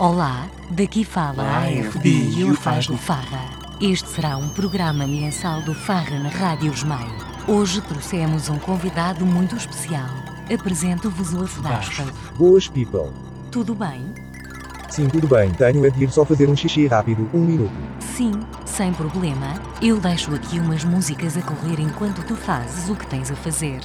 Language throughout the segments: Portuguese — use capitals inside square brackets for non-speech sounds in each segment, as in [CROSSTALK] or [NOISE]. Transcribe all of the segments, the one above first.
Olá, daqui fala a AFB e o Faz do Farra. Este será um programa mensal do Farra na Rádio Esmaio. Hoje trouxemos um convidado muito especial. Apresento-vos o Afudaspa. Boas, people. Tudo bem? Sim, tudo bem. Tenho é de ir só fazer um xixi rápido, um minuto. Sim, sem problema. Eu deixo aqui umas músicas a correr enquanto tu fazes o que tens a fazer.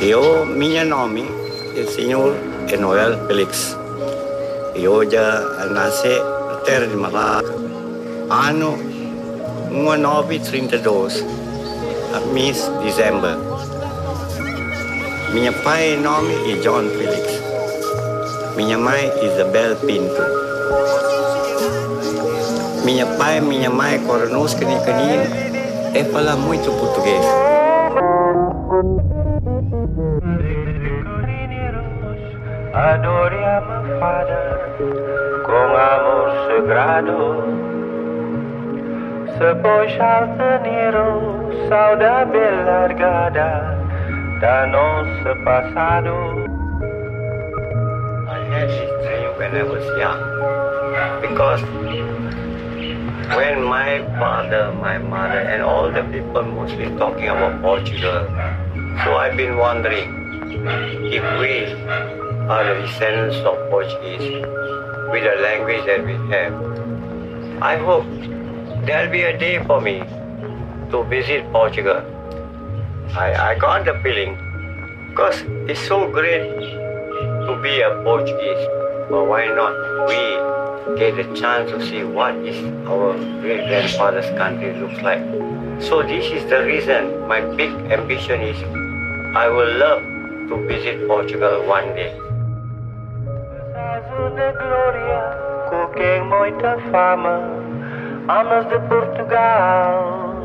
Eu, minha nome é Senhor Enoel Felix. Eu já nasci na terra de Malaca. Ano 1932, mês de dezembro. Minha pai nome é John Felix. Minha mãe Isabel Pinto. Minha pai e minha mãe conosco de canino é falar muito português. Adore a mafada com amor sagrado. Se pôs altaneiro, saudável largada da nosso passado. I had when I was young because when my father, my mother, and all the people mostly talking about Portugal, so I've been wondering if we the descendants of Portuguese with the language that we have. I hope there'll be a day for me to visit Portugal. I, I got the feeling because it's so great to be a Portuguese. But why not we get a chance to see what is our great grandfather's country looks like? So this is the reason my big ambition is I will love to visit Portugal one day. Azul de glória, com quem muita fama, amas de Portugal.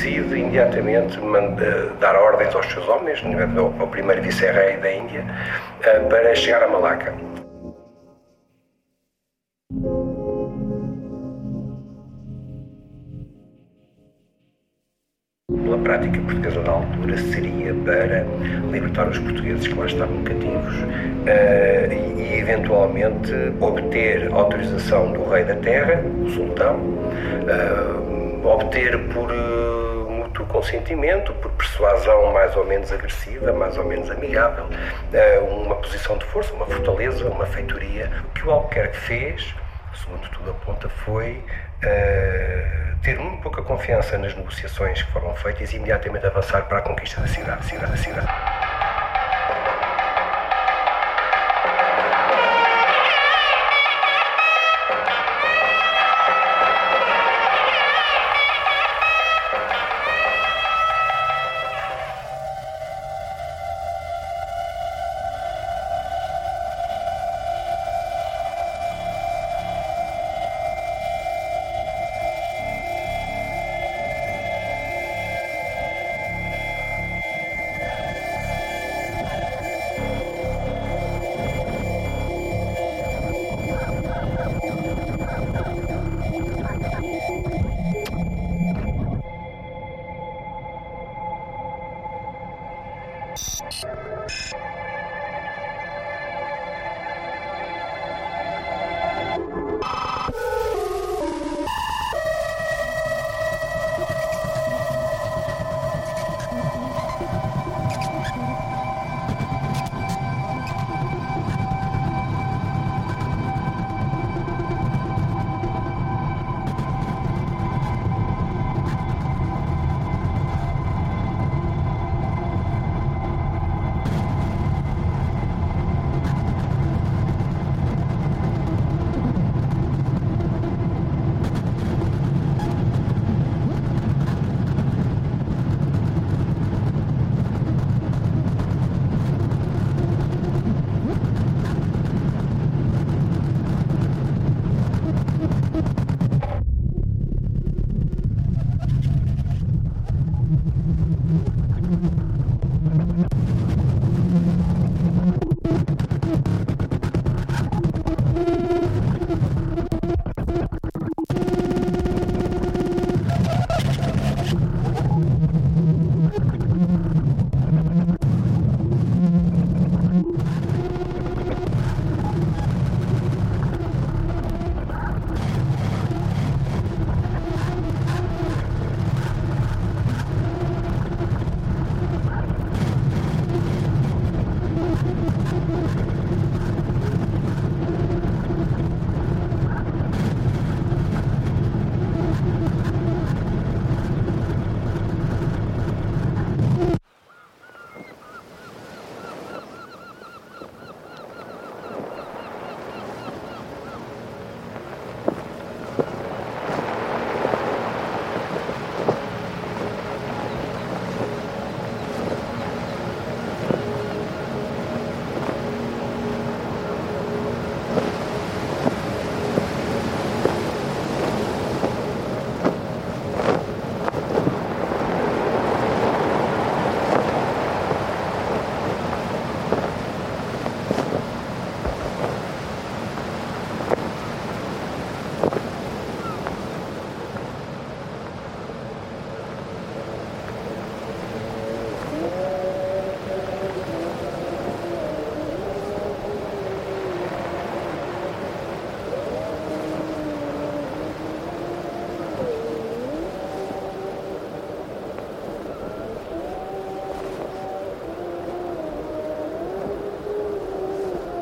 Decide imediatamente manda, dar ordens aos seus homens, ao, primeiro vice-rei da Índia, eh, para chegar a Malaca. Pela prática portuguesa da altura seria para libertar os portugueses que lá estavam cativos eh, e, eventualmente obter autorização do rei da terra, o sultão, eh, obter por uh, consentimento, por persuasão mais ou menos agressiva, mais ou menos amigável, uh, uma posição de força, uma fortaleza, uma feitoria, que o Albuquerque fez, segundo tudo aponta, foi uh, ter muito pouca confiança nas negociações que foram feitas e imediatamente avançar para a conquista da cidade, cidade, cidade.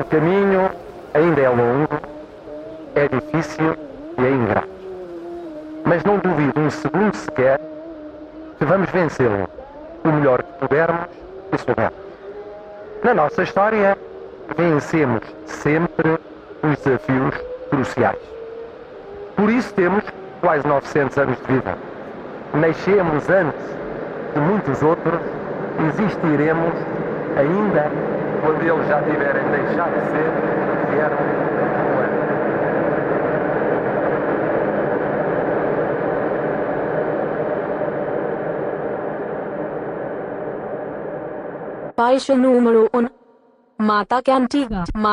Caminho ainda é longo, é difícil e é ingrato. Mas não duvido um segundo sequer que vamos vencê-lo o melhor que pudermos e soubermos. Na nossa história, vencemos sempre os desafios cruciais. Por isso temos quase 900 anos de vida. Nascemos antes de muitos outros, existiremos ainda quando eles já tiverem deixado de ser o que eram como eram. Baixa número 1. Mata que antiga. Ma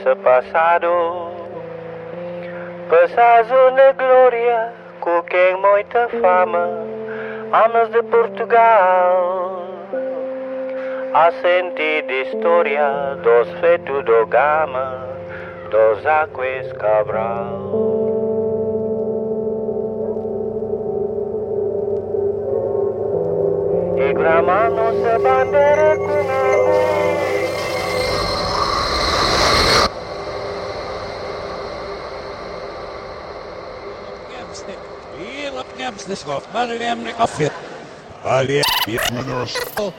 nossa passado. Na glória, com quem muita fama, amas de Portugal. A sentir de história dos feitos do Gama, dos Aquis Cabral. E grama nossa bandeira com amor. Williams nicht drauf. Marilyn Ricoffit.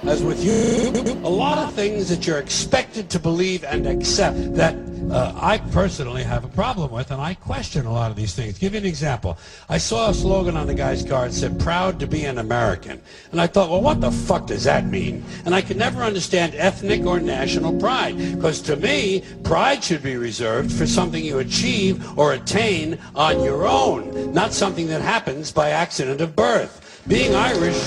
As with you, a lot of things that you're expected to believe and accept that uh, I personally have a problem with, and I question a lot of these things. Give you an example. I saw a slogan on the guy's car that said, proud to be an American. And I thought, well, what the fuck does that mean? And I could never understand ethnic or national pride, because to me, pride should be reserved for something you achieve or attain on your own, not something that happens by accident of birth. Being Irish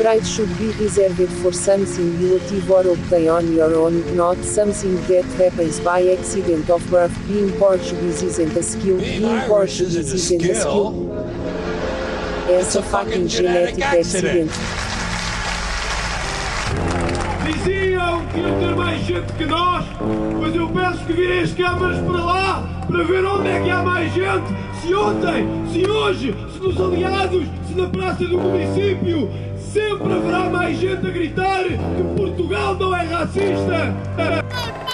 Pride should be reserved for something you achieve or obtain on your own, not something that happens by accident of birth. Being Portuguese isn't a skill. Being Being Portuguese isn't a isn't a skill. skill. It's a fucking genetic accident. Diziam que iam ter mais gente que nós, mas eu peço que virem as câmaras para lá, para ver onde é que há mais gente. Se ontem, se hoje, se nos aliados, se na praça do município, sempre haverá mais gente a gritar que Portugal não é racista.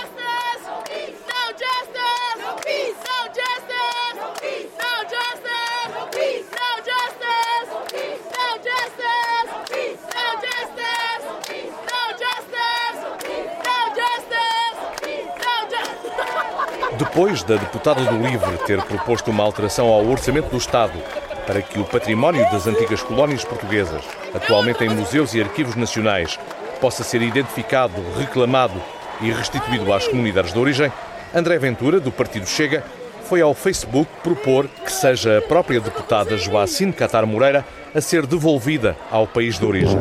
Depois da deputada do LIVRE ter proposto uma alteração ao orçamento do Estado para que o património das antigas colónias portuguesas, atualmente em museus e arquivos nacionais, possa ser identificado, reclamado e restituído às comunidades de origem, André Ventura, do Partido Chega, foi ao Facebook propor que seja a própria deputada Joacine Catar Moreira a ser devolvida ao país de origem.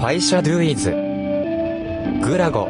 ファイシャドゥイズグラゴ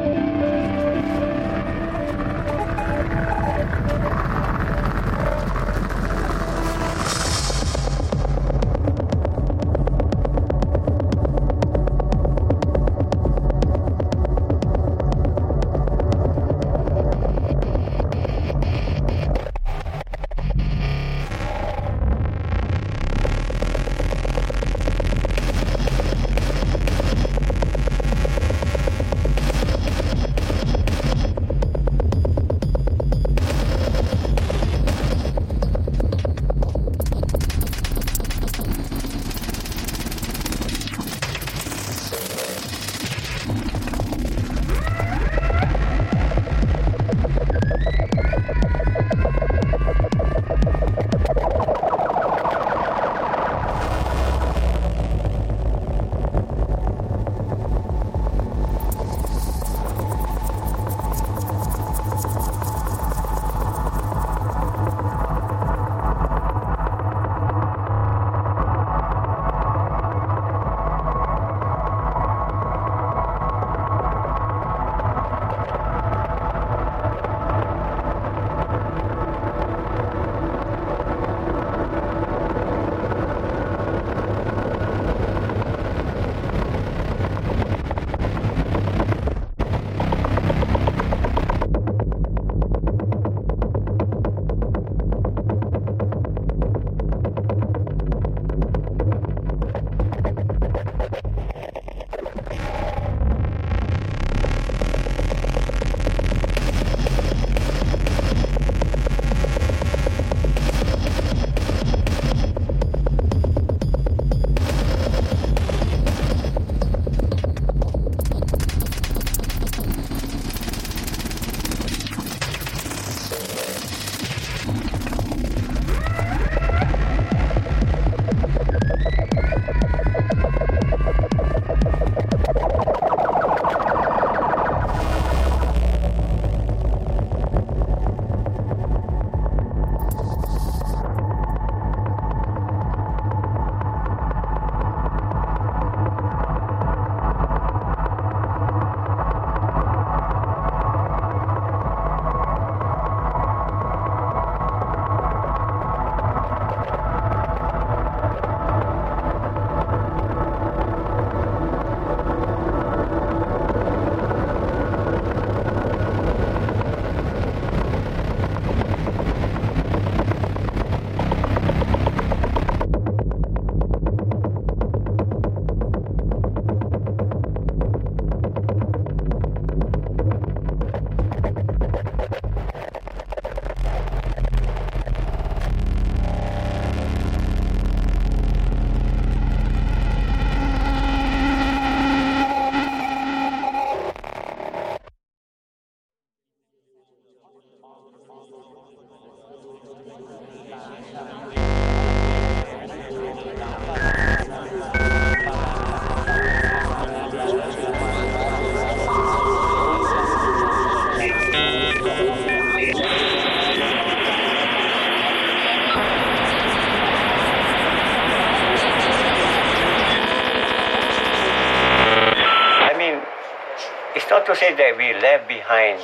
to say that we left behind,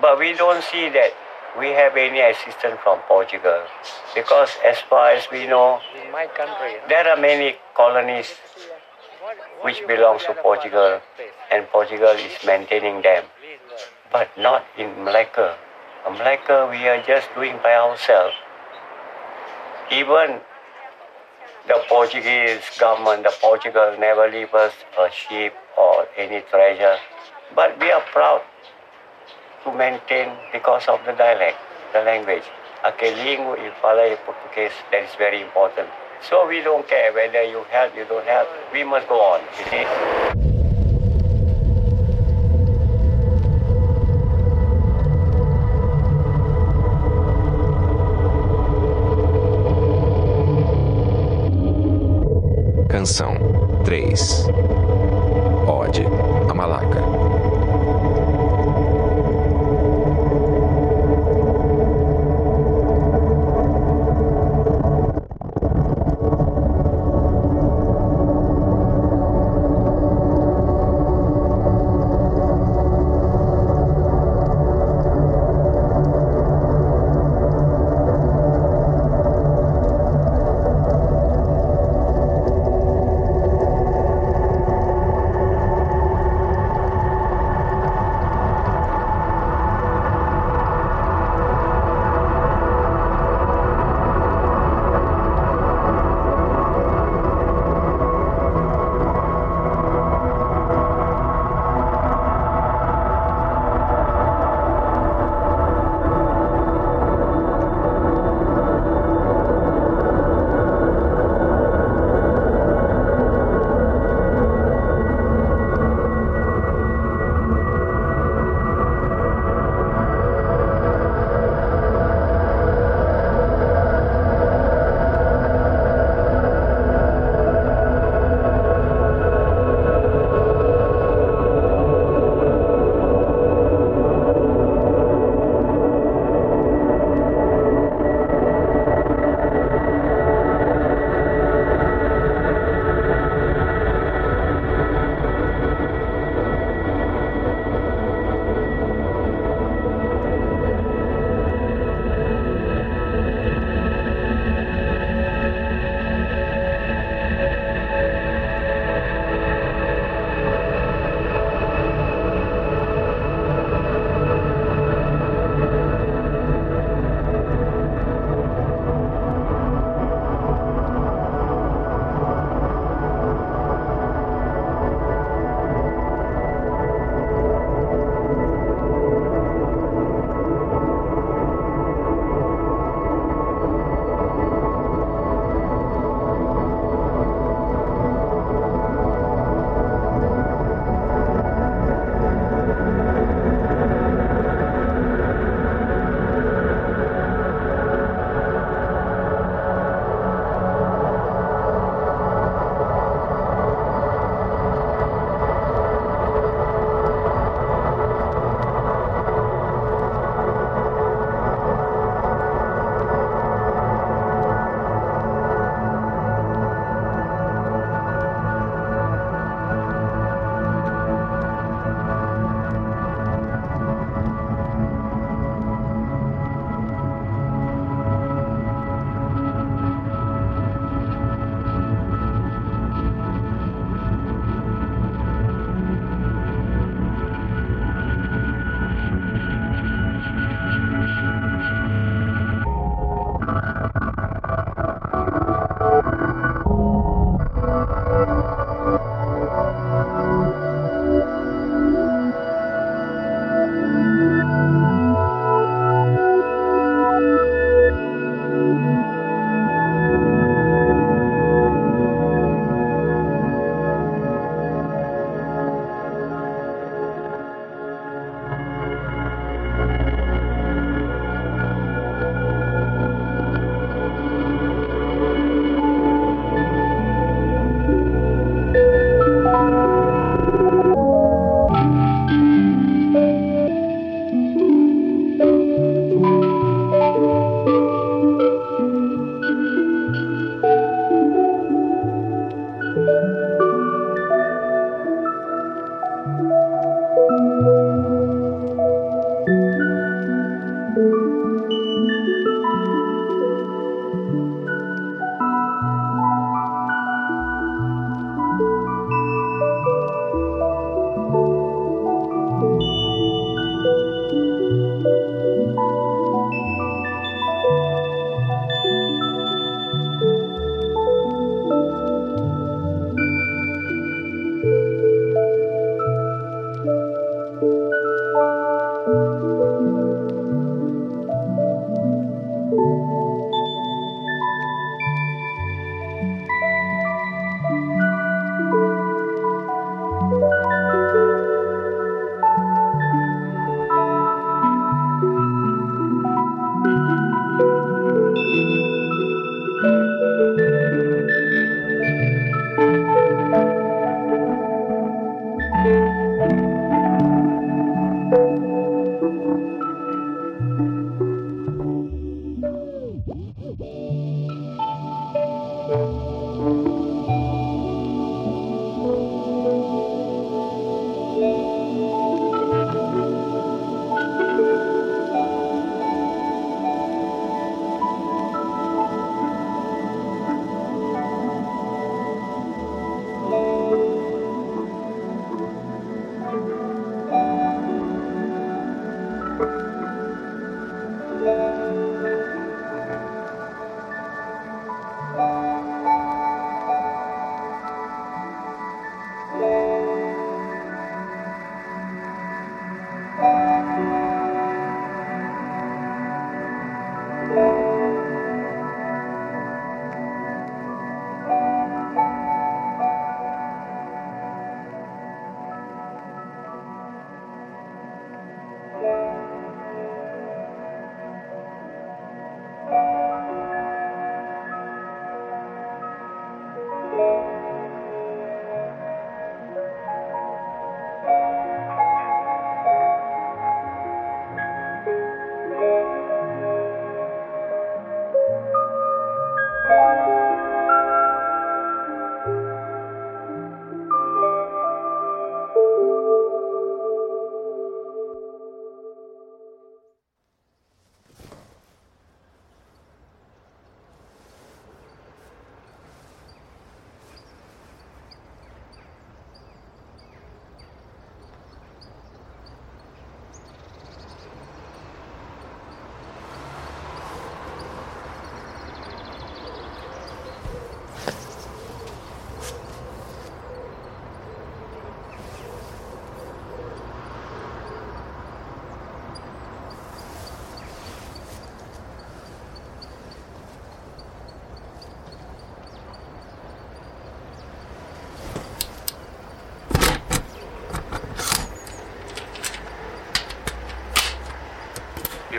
but we don't see that we have any assistance from Portugal. Because as far as we know, In my country, there are many colonies which belongs to Portugal, and Portugal is maintaining them, but not in Malacca. In Malacca, we are just doing by ourselves. Even the Portuguese government, the Portugal never leave us a ship or any treasure, but we are proud to maintain because of the dialect, the language. Aquele língua e fala em português, that is very important. So we don't care whether you help, you don't help, we must go on. You see? Canção 3 Ode a Malaca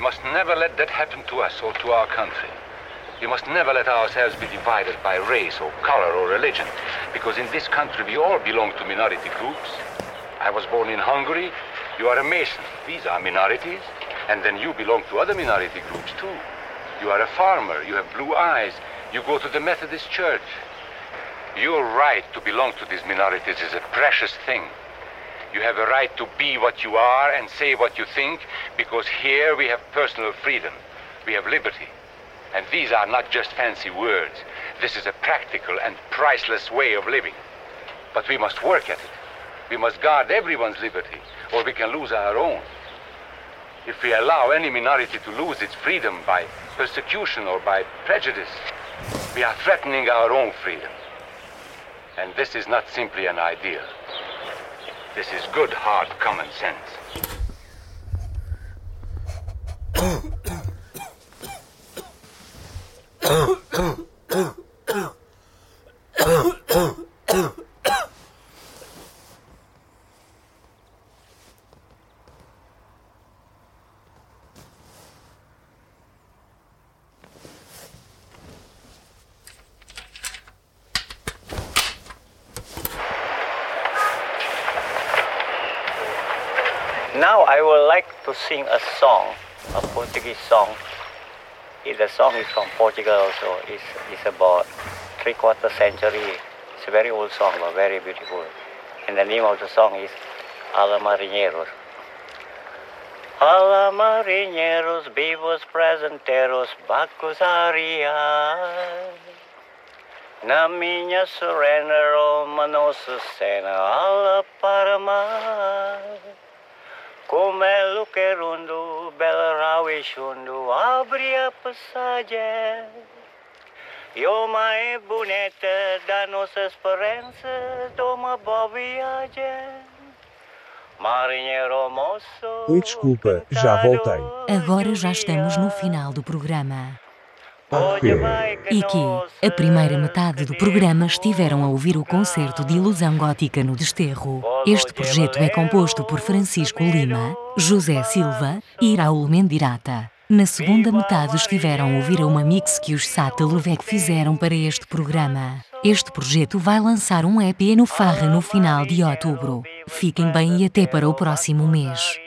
must never let that happen to us or to our country. We must never let ourselves be divided by race or color or religion, because in this country we all belong to minority groups. I was born in Hungary. You are a Mason. These are minorities. And then you belong to other minority groups too. You are a farmer. You have blue eyes. You go to the Methodist Church. Your right to belong to these minorities is a precious thing. You have a right to be what you are and say what you think, because here we have personal freedom. We have liberty. And these are not just fancy words. This is a practical and priceless way of living. But we must work at it. We must guard everyone's liberty, or we can lose our own. If we allow any minority to lose its freedom by persecution or by prejudice, we are threatening our own freedom. And this is not simply an ideal. This is good, hard common sense. [COUGHS] [COUGHS] Now I would like to sing a song, a Portuguese song. The song is from Portugal also. It's, it's about three quarter century. It's a very old song, but very beautiful. And the name of the song is Ala Marinheiros. Ala marinheiros, vivos presenteros, Bacos ariar. Na minha surrender, oh, uma nossa cena, ala para mar. Como é o querundo, bela rau e chundo, abre a passagem. E uma é bonita da nossa esperança, uma boa viagem. Marinheiro moço, Oi, desculpa, já voltei. Agora já estamos no final do programa. E que, a primeira metade do programa estiveram a ouvir o concerto de Ilusão Gótica no Desterro. Este projeto é composto por Francisco Lima, José Silva e Raul Mendirata. Na segunda metade estiveram a ouvir uma mix que os Sata Luvec fizeram para este programa. Este projeto vai lançar um EP no Farra no final de outubro. Fiquem bem e até para o próximo mês.